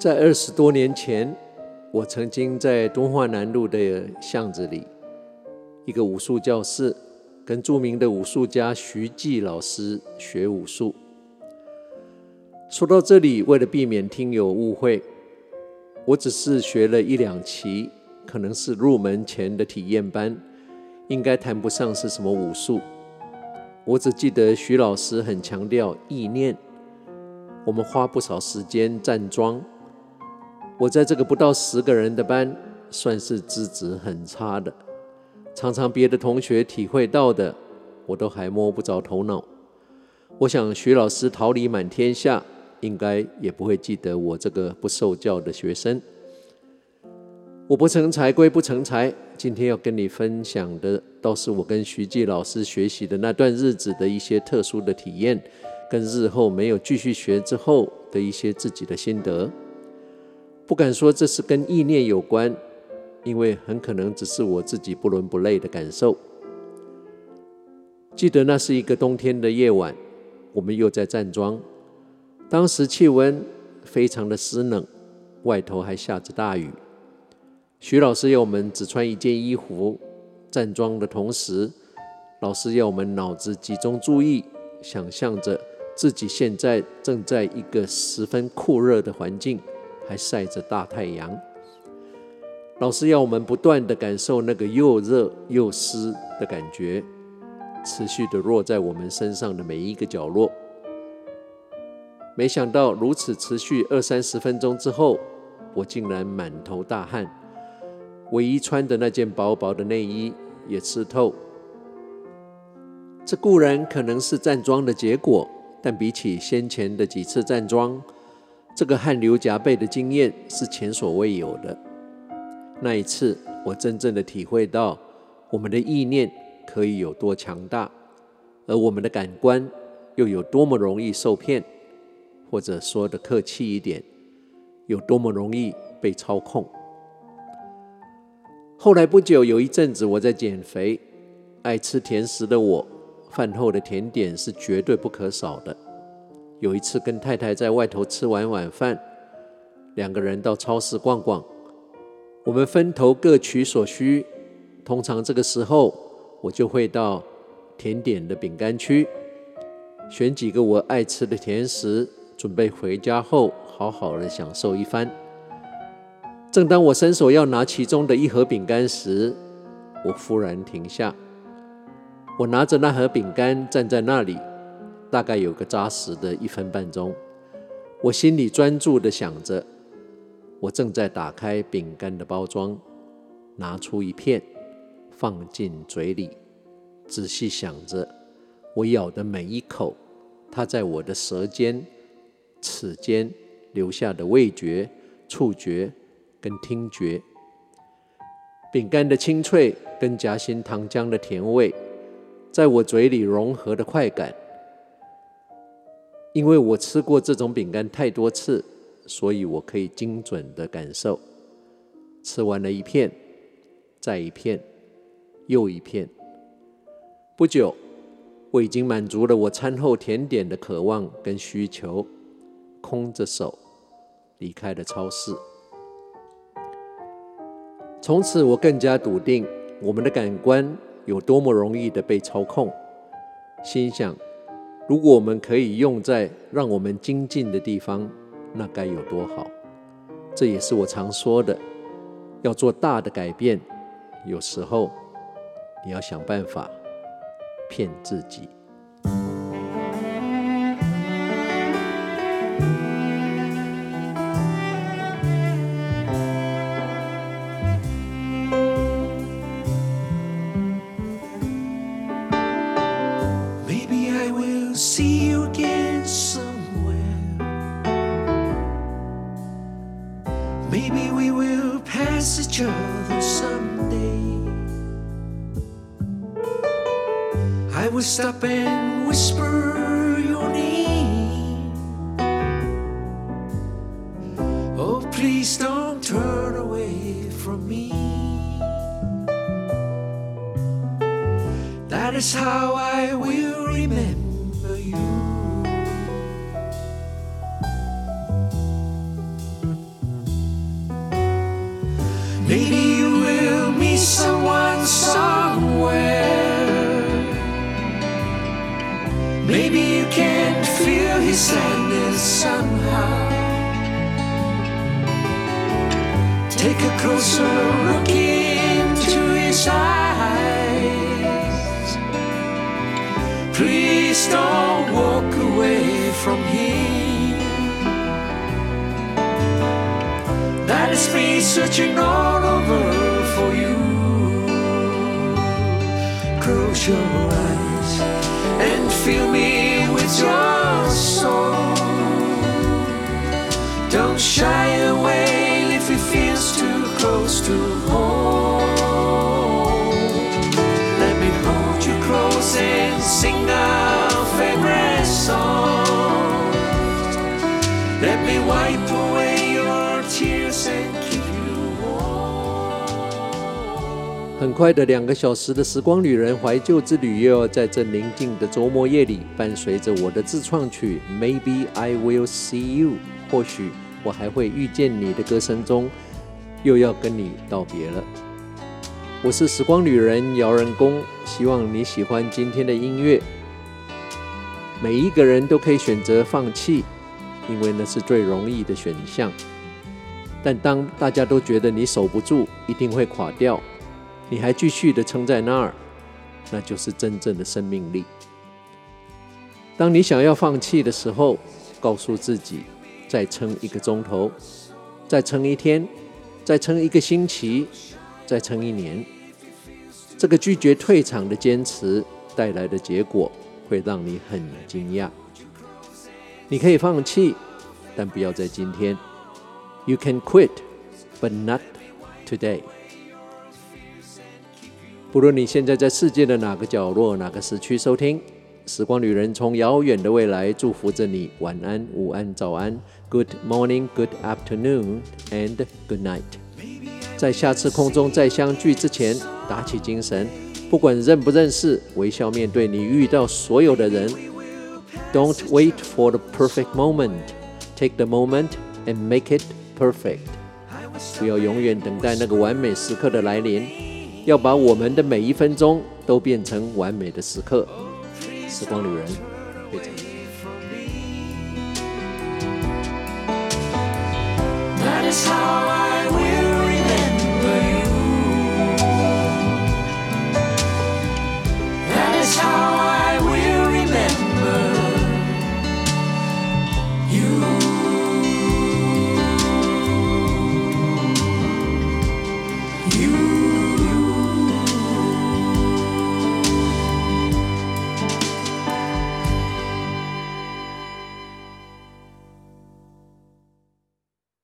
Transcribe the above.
在二十多年前，我曾经在敦化南路的巷子里，一个武术教室，跟著名的武术家徐季老师学武术。说到这里，为了避免听友误会，我只是学了一两期，可能是入门前的体验班，应该谈不上是什么武术。我只记得徐老师很强调意念，我们花不少时间站桩。我在这个不到十个人的班，算是资质很差的，常常别的同学体会到的，我都还摸不着头脑。我想徐老师桃李满天下，应该也不会记得我这个不受教的学生。我不成才归不成才，今天要跟你分享的，倒是我跟徐季老师学习的那段日子的一些特殊的体验，跟日后没有继续学之后的一些自己的心得。不敢说这是跟意念有关，因为很可能只是我自己不伦不类的感受。记得那是一个冬天的夜晚，我们又在站桩，当时气温非常的湿冷，外头还下着大雨。徐老师要我们只穿一件衣服，站桩的同时，老师要我们脑子集中注意，想象着自己现在正在一个十分酷热的环境。还晒着大太阳，老师要我们不断地感受那个又热又湿的感觉，持续地落在我们身上的每一个角落。没想到如此持续二三十分钟之后，我竟然满头大汗，唯一穿的那件薄薄的内衣也湿透。这固然可能是站桩的结果，但比起先前的几次站桩，这个汗流浃背的经验是前所未有的。那一次，我真正的体会到我们的意念可以有多强大，而我们的感官又有多么容易受骗，或者说的客气一点，有多么容易被操控。后来不久，有一阵子我在减肥，爱吃甜食的我，饭后的甜点是绝对不可少的。有一次跟太太在外头吃完晚饭，两个人到超市逛逛，我们分头各取所需。通常这个时候，我就会到甜点的饼干区，选几个我爱吃的甜食，准备回家后好好的享受一番。正当我伸手要拿其中的一盒饼干时，我忽然停下。我拿着那盒饼干站在那里。大概有个扎实的一分半钟，我心里专注地想着，我正在打开饼干的包装，拿出一片，放进嘴里，仔细想着我咬的每一口，它在我的舌尖、齿间留下的味觉、触觉跟听觉，饼干的清脆跟夹心糖浆的甜味，在我嘴里融合的快感。因为我吃过这种饼干太多次，所以我可以精准的感受。吃完了一片，再一片，又一片。不久，我已经满足了我餐后甜点的渴望跟需求，空着手离开了超市。从此，我更加笃定我们的感官有多么容易的被操控，心想。如果我们可以用在让我们精进的地方，那该有多好！这也是我常说的，要做大的改变，有时候你要想办法骗自己。will pass each other someday. I will stop and whisper your name. Oh, please don't turn away from me. That is how I will remember. Take a closer look into his eyes. Please don't walk away from him. That is me searching all over for you. Close your eyes and fill me with your soul. Don't shy away close to home. Let me hold you close and sing our favorite song. Let me wipe away your tears and keep you warm. 很快的两个小时的时光旅人怀旧之旅，又要在这宁静的周末夜里，伴随着我的自创曲《Maybe I Will See You》。或许我还会遇见你的歌声中，又要跟你道别了。我是时光旅人姚仁公，希望你喜欢今天的音乐。每一个人都可以选择放弃，因为那是最容易的选项。但当大家都觉得你守不住，一定会垮掉，你还继续的撑在那儿，那就是真正的生命力。当你想要放弃的时候，告诉自己。再撑一个钟头，再撑一天，再撑一个星期，再撑一年。这个拒绝退场的坚持带来的结果会让你很惊讶。你可以放弃，但不要在今天。You can quit, but not today。不论你现在在世界的哪个角落、哪个时区收听。时光旅人从遥远的未来祝福着你，晚安、午安、早安，Good morning, Good afternoon, and Good night。在下次空中再相聚之前，打起精神，不管认不认识，微笑面对你遇到所有的人。Don't wait for the perfect moment, take the moment and make it perfect。不要永远等待那个完美时刻的来临，要把我们的每一分钟都变成完美的时刻。时光旅人，非常。